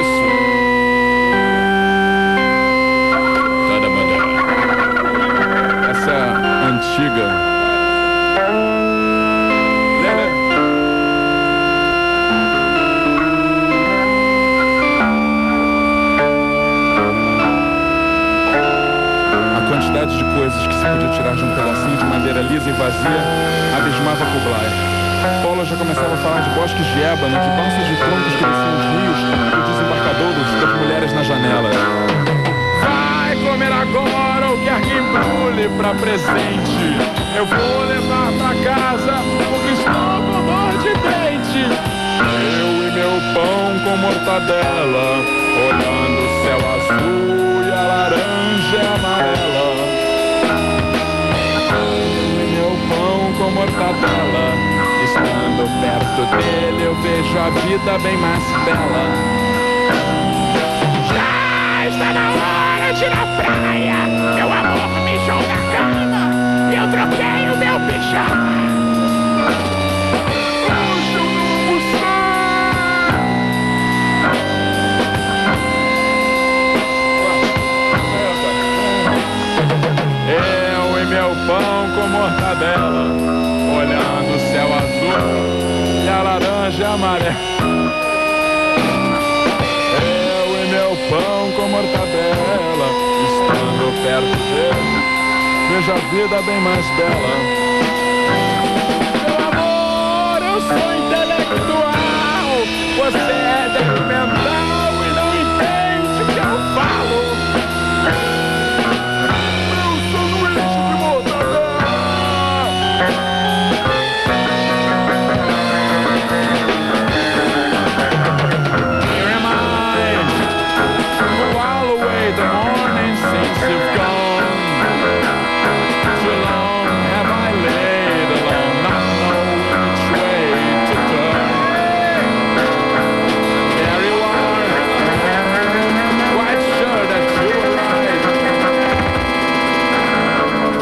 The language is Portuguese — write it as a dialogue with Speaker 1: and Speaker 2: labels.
Speaker 1: Isso. Cada bandeira. Essa antiga. A quantidade de coisas que se podia tirar de um pedacinho de madeira lisa e vazia abismava Kublai. Paula já começava a falar de bosques de ébano, de bancos de troncos que desciam os rios e desembarcadouros das mulheres na janela. Vai comer agora o que alguém embrulhe pra presente. Eu vou levar pra casa o cristal com dor de dente. Eu e meu pão com mortadela, olhando o céu azul perto dele eu vejo a vida bem mais bela. Já está na hora de ir praia, meu amor me joga na cama e eu troquei o meu pijama. Eu e meu pão com mortadela, a laranja amarela. Eu e meu pão com mortadela, estando perto dele, vejo a vida bem mais bela.